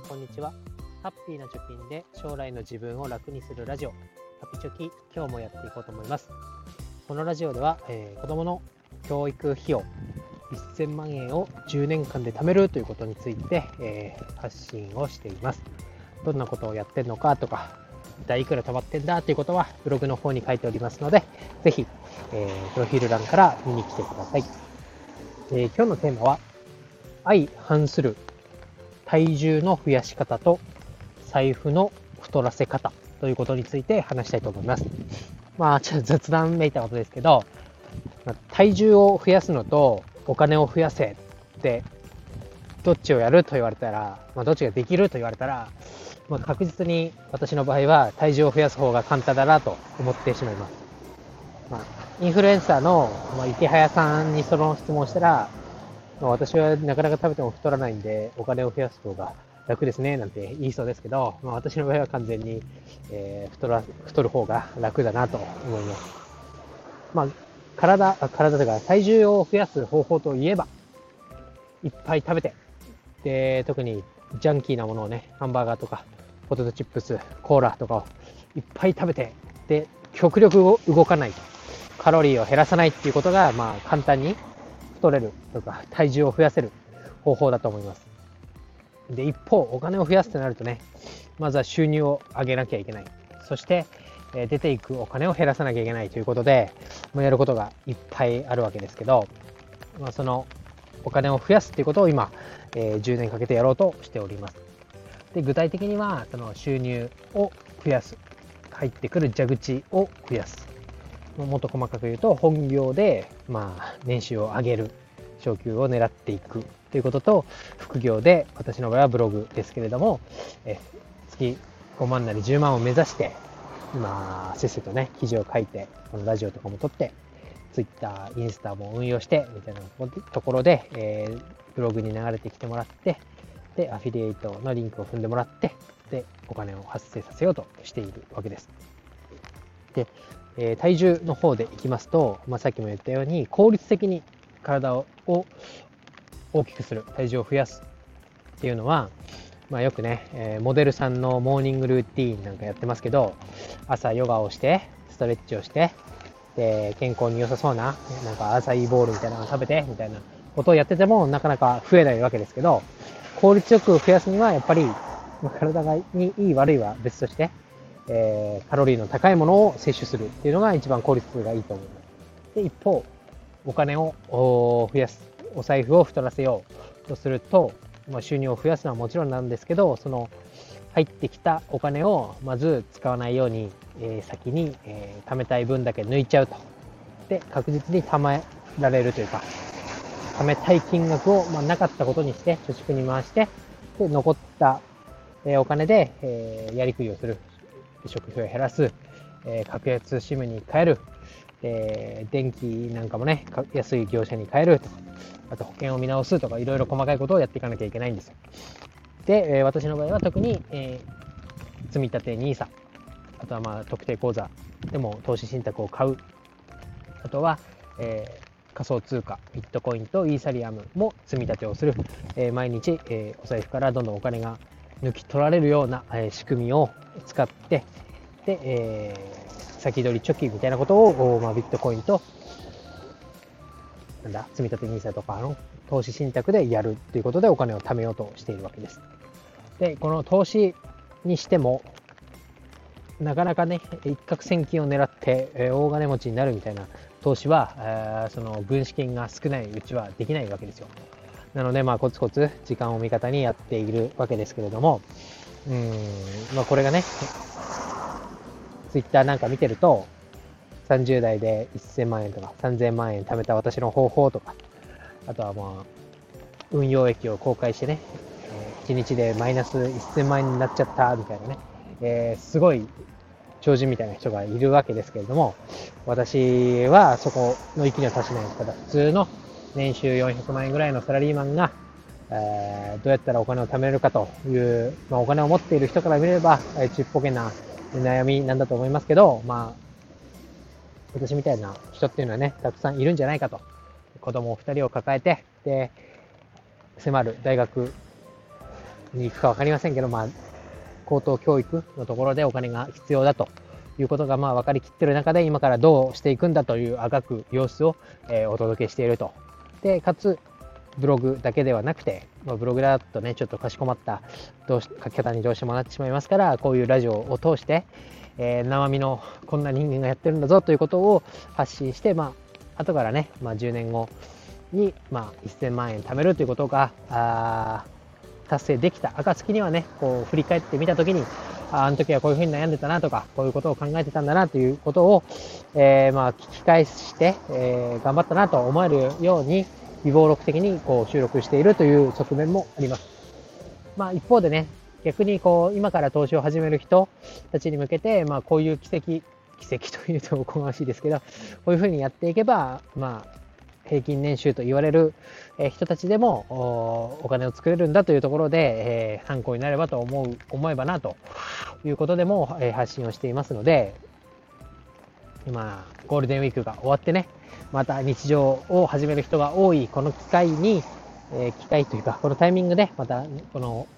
んこんにちは。ハッピーな貯金で将来の自分を楽にするラジオ。ハピチョキ今日もやっていこうと思います。このラジオでは、えー、子供の教育費用1000万円を10年間で貯めるということについて、えー、発信をしています。どんなことをやってるのかとか一体いくら貯まってんだということはブログの方に書いておりますのでぜひ、えー、プロフィール欄から見に来てください、えー、今日のテーマは相反する。体重の増やし方と財布の太らせ方ということについて話したいと思います。まあ、ちょっと雑談めいたことですけど、体重を増やすのとお金を増やせってどっちをやると言われたら、まあ、どっちができると言われたら、まあ、確実に私の場合は体重を増やす方が簡単だなと思ってしまいます。まあ、インフルエンサーの、池早さんにその質問したら、まあ、私はなかなか食べても太らないんで、お金を増やす方が楽ですね、なんて言いそうですけど、まあ、私の場合は完全に、えー、太ら、太る方が楽だなと思います。まあ、体、体というか体重を増やす方法といえば、いっぱい食べて、で、特にジャンキーなものをね、ハンバーガーとか、ポテトチップス、コーラとかをいっぱい食べて、で、極力動かないと。カロリーを減らさないっていうことが、まあ、簡単に太れるとか 体重を増やせる方法だと思います。で、一方、お金を増やすとなるとね、まずは収入を上げなきゃいけない。そして、え出ていくお金を減らさなきゃいけないということで、ま、やることがいっぱいあるわけですけど、まあ、そのお金を増やすっていうことを今、え、10年かけてやろうとしております。で具体的にはその収入を増やす入ってくる蛇口を増やすもっと細かく言うと本業で、まあ、年収を上げる昇給を狙っていくということと副業で私の場合はブログですけれどもえ月5万なり10万を目指して今せっせとね記事を書いてこのラジオとかも撮って Twitter、インスタも運用してみたいなところで、えー、ブログに流れてきてもらってでアフィリエイトのリンクを踏んでもらってでお金を発生させようとしているわけです。でえー、体重の方でいきますと、まあ、さっきも言ったように効率的に体を大きくする体重を増やすっていうのは、まあ、よくね、えー、モデルさんのモーニングルーティーンなんかやってますけど朝ヨガをしてストレッチをしてで健康に良さそうななんか朝いボールみたいなのを食べてみたいなことをやっててもなかなか増えないわけですけど効率よく増やすにはやっぱり、ま、体がにいい悪いは別としてえー、カロリーの高いものを摂取するっていうのが一番効率がいいと思います。で、一方、お金を増やす、お財布を太らせようとすると、まあ、収入を増やすのはもちろんなんですけど、その入ってきたお金をまず使わないように、えー、先に、えー、貯めたい分だけ抜いちゃうと。で、確実に貯められるというか、貯めたい金額を、まあ、なかったことにして、貯蓄に回して、で残った、えー、お金で、え、やりくりをする。食費を減らす、えー、格安 SIM に変える、えー、電気なんかもね、安い業者に変えるとか、あと保険を見直すとか、いろいろ細かいことをやっていかなきゃいけないんですよ。で、えー、私の場合は特に、えー、積立 NISA、あとはまあ特定口座でも投資信託を買う、あとは、えー、仮想通貨、ビットコインとイーサリアムも積み立てをする、えー、毎日、えー、お財布からどんどんお金が抜き取られるような、え仕組みを使って、で、えー、先取り貯金みたいなことを、まあ、ビットコインと、なんだ、積立 NISA とかの投資信託でやるということでお金を貯めようとしているわけです。で、この投資にしても、なかなかね、一攫千金を狙って、え、大金持ちになるみたいな投資は、え、その軍資金が少ないうちはできないわけですよ。なので、まあ、コツコツ時間を味方にやっているわけですけれども、うん、まあ、これがね、ツイッターなんか見てると、30代で1000万円とか3000万円貯めた私の方法とか、あとはまあ、運用益を公開してね、1日でマイナス1000万円になっちゃったみたいなね、えー、すごい超人みたいな人がいるわけですけれども、私はそこの域には達しないですから、普通の年収400万円ぐらいのサラリーマンが、えー、どうやったらお金を貯めるかという、まあ、お金を持っている人から見れば、えー、ちっぽけな悩みなんだと思いますけど、まあ、私みたいな人っていうのはね、たくさんいるんじゃないかと。子供2人を抱えて、で、迫る大学に行くか分かりませんけど、まあ、高等教育のところでお金が必要だということがまあ分かりきってる中で、今からどうしていくんだというあがく様子を、え、お届けしていると。で、かつ、ブログだけではなくて、まあ、ブログだとね、ちょっとかしこまったどうし書き方にどうしてもなってしまいますから、こういうラジオを通して、えー、生身のこんな人間がやってるんだぞということを発信して、まあ、後からね、まあ、10年後に、まあ、1000万円貯めるということが、達成できた暁にはね、こう振り返ってみたときに、ああの時はこういうふうに悩んでたなとか、こういうことを考えてたんだなということを、えー、まあ聞き返して、えー、頑張ったなと思えるように、微暴録的にこう収録しているという側面もあります。まあ一方でね、逆にこう今から投資を始める人たちに向けて、まあこういう奇跡、奇跡というとおこがましいですけど、こういうふうにやっていけば、まあ平均年収と言われる人たちでもお金を作れるんだというところで、え参考になればと思う思えばなということでも、え発信をしていますので今ゴールデンウィークが終わってねまた日常を始める人が多いこの機会に、え機会というかこのタイミングでまたこの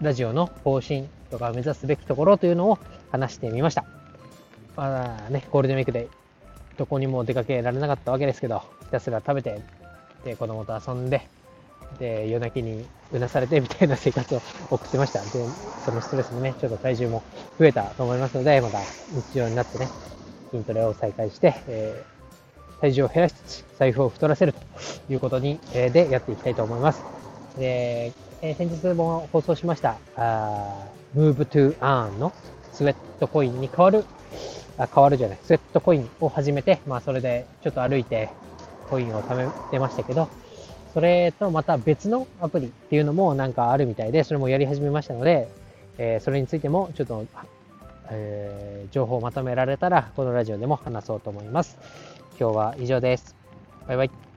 ラジオの方針とか目指すべきところというのを話してみました。まあね、ゴールデンウィークでどこにも出かけられなかったわけですけど、ひたすら食べて、で、子供と遊んで、で、夜泣きにうなされてみたいな生活を送ってました。で、そのストレスもね、ちょっと体重も増えたと思いますので、また日常になってね、筋トレを再開して、えー、体重を減らしつつ、財布を太らせるということに、えー、でやっていきたいと思います。で、えー、先日も放送しました、あー Move to Earn のスウェットコインに代わるあ変わるじゃない、スウェットコインを始めて、まあそれでちょっと歩いてコインを貯めてましたけど、それとまた別のアプリっていうのもなんかあるみたいで、それもやり始めましたので、えー、それについてもちょっと、えー、情報をまとめられたら、このラジオでも話そうと思います。今日は以上です。バイバイ。